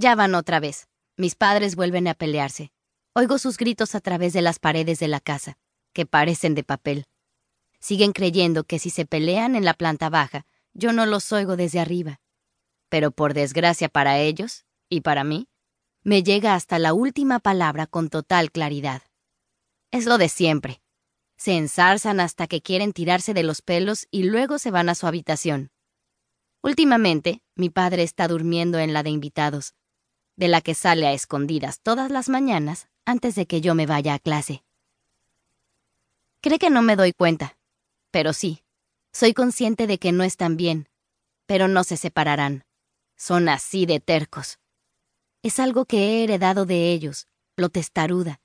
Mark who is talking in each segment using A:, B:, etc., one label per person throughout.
A: Ya van otra vez. Mis padres vuelven a pelearse. Oigo sus gritos a través de las paredes de la casa, que parecen de papel. Siguen creyendo que si se pelean en la planta baja, yo no los oigo desde arriba. Pero por desgracia para ellos, y para mí, me llega hasta la última palabra con total claridad. Es lo de siempre. Se ensarzan hasta que quieren tirarse de los pelos y luego se van a su habitación. Últimamente, mi padre está durmiendo en la de invitados, de la que sale a escondidas todas las mañanas antes de que yo me vaya a clase. Cree que no me doy cuenta, pero sí, soy consciente de que no están bien, pero no se separarán. Son así de tercos. Es algo que he heredado de ellos, lo testaruda,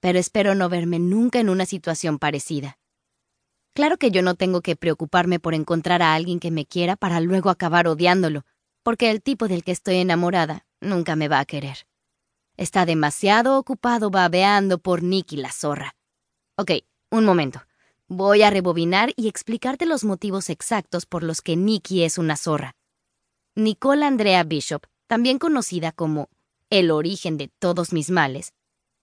A: pero espero no verme nunca en una situación parecida. Claro que yo no tengo que preocuparme por encontrar a alguien que me quiera para luego acabar odiándolo, porque el tipo del que estoy enamorada nunca me va a querer. Está demasiado ocupado babeando por Nicky la zorra. Ok, un momento. Voy a rebobinar y explicarte los motivos exactos por los que Nicky es una zorra. Nicole Andrea Bishop, también conocida como el origen de todos mis males,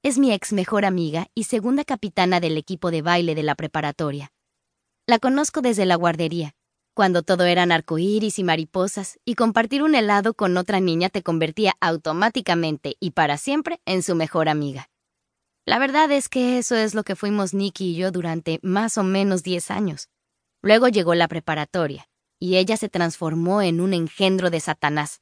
A: es mi ex mejor amiga y segunda capitana del equipo de baile de la preparatoria. La conozco desde la guardería, cuando todo eran arcoíris y mariposas, y compartir un helado con otra niña te convertía automáticamente y para siempre en su mejor amiga. La verdad es que eso es lo que fuimos Nicky y yo durante más o menos 10 años. Luego llegó la preparatoria, y ella se transformó en un engendro de Satanás.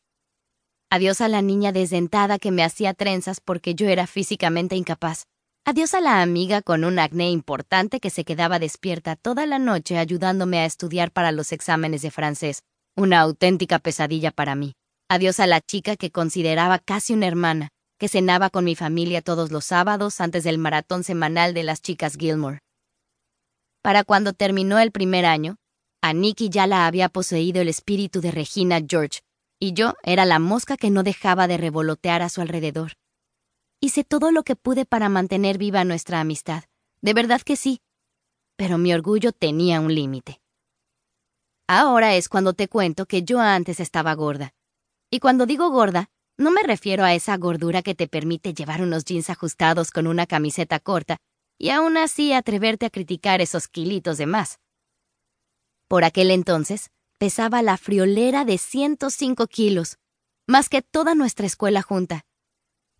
A: Adiós a la niña desdentada que me hacía trenzas porque yo era físicamente incapaz. Adiós a la amiga con un acné importante que se quedaba despierta toda la noche ayudándome a estudiar para los exámenes de francés, una auténtica pesadilla para mí. Adiós a la chica que consideraba casi una hermana, que cenaba con mi familia todos los sábados antes del maratón semanal de las chicas Gilmore. Para cuando terminó el primer año, a Nicky ya la había poseído el espíritu de Regina George, y yo era la mosca que no dejaba de revolotear a su alrededor. Hice todo lo que pude para mantener viva nuestra amistad. De verdad que sí. Pero mi orgullo tenía un límite. Ahora es cuando te cuento que yo antes estaba gorda. Y cuando digo gorda, no me refiero a esa gordura que te permite llevar unos jeans ajustados con una camiseta corta y aún así atreverte a criticar esos kilitos de más. Por aquel entonces, pesaba la friolera de 105 kilos, más que toda nuestra escuela junta.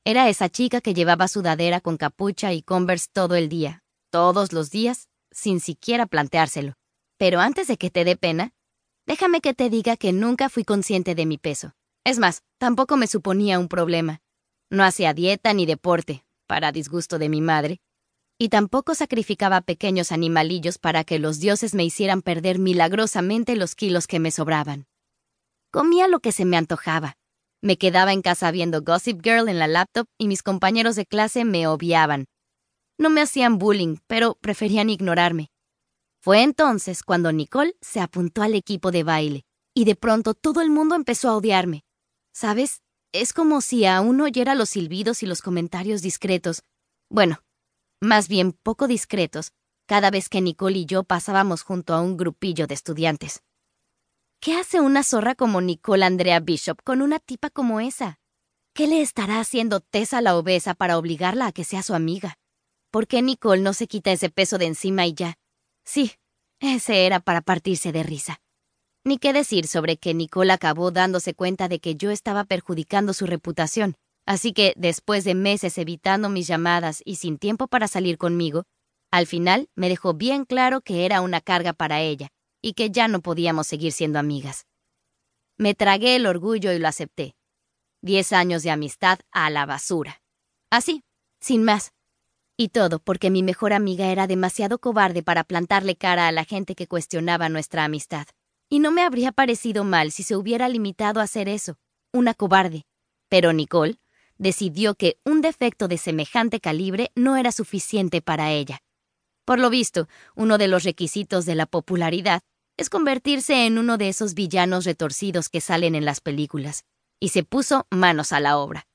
A: Era esa chica que llevaba sudadera con capucha y converse todo el día, todos los días, sin siquiera planteárselo. Pero antes de que te dé pena, déjame que te diga que nunca fui consciente de mi peso. Es más, tampoco me suponía un problema. No hacía dieta ni deporte, para disgusto de mi madre, y tampoco sacrificaba pequeños animalillos para que los dioses me hicieran perder milagrosamente los kilos que me sobraban. Comía lo que se me antojaba, me quedaba en casa viendo Gossip Girl en la laptop y mis compañeros de clase me obviaban. No me hacían bullying, pero preferían ignorarme. Fue entonces cuando Nicole se apuntó al equipo de baile, y de pronto todo el mundo empezó a odiarme. ¿Sabes? Es como si aún oyera los silbidos y los comentarios discretos. Bueno, más bien poco discretos, cada vez que Nicole y yo pasábamos junto a un grupillo de estudiantes. ¿Qué hace una zorra como Nicole Andrea Bishop con una tipa como esa? ¿Qué le estará haciendo Tessa la obesa para obligarla a que sea su amiga? ¿Por qué Nicole no se quita ese peso de encima y ya? Sí, ese era para partirse de risa. Ni qué decir sobre que Nicole acabó dándose cuenta de que yo estaba perjudicando su reputación, así que después de meses evitando mis llamadas y sin tiempo para salir conmigo, al final me dejó bien claro que era una carga para ella, y que ya no podíamos seguir siendo amigas. Me tragué el orgullo y lo acepté. Diez años de amistad a la basura. Así, sin más. Y todo porque mi mejor amiga era demasiado cobarde para plantarle cara a la gente que cuestionaba nuestra amistad. Y no me habría parecido mal si se hubiera limitado a hacer eso, una cobarde. Pero Nicole decidió que un defecto de semejante calibre no era suficiente para ella. Por lo visto, uno de los requisitos de la popularidad es convertirse en uno de esos villanos retorcidos que salen en las películas, y se puso manos a la obra.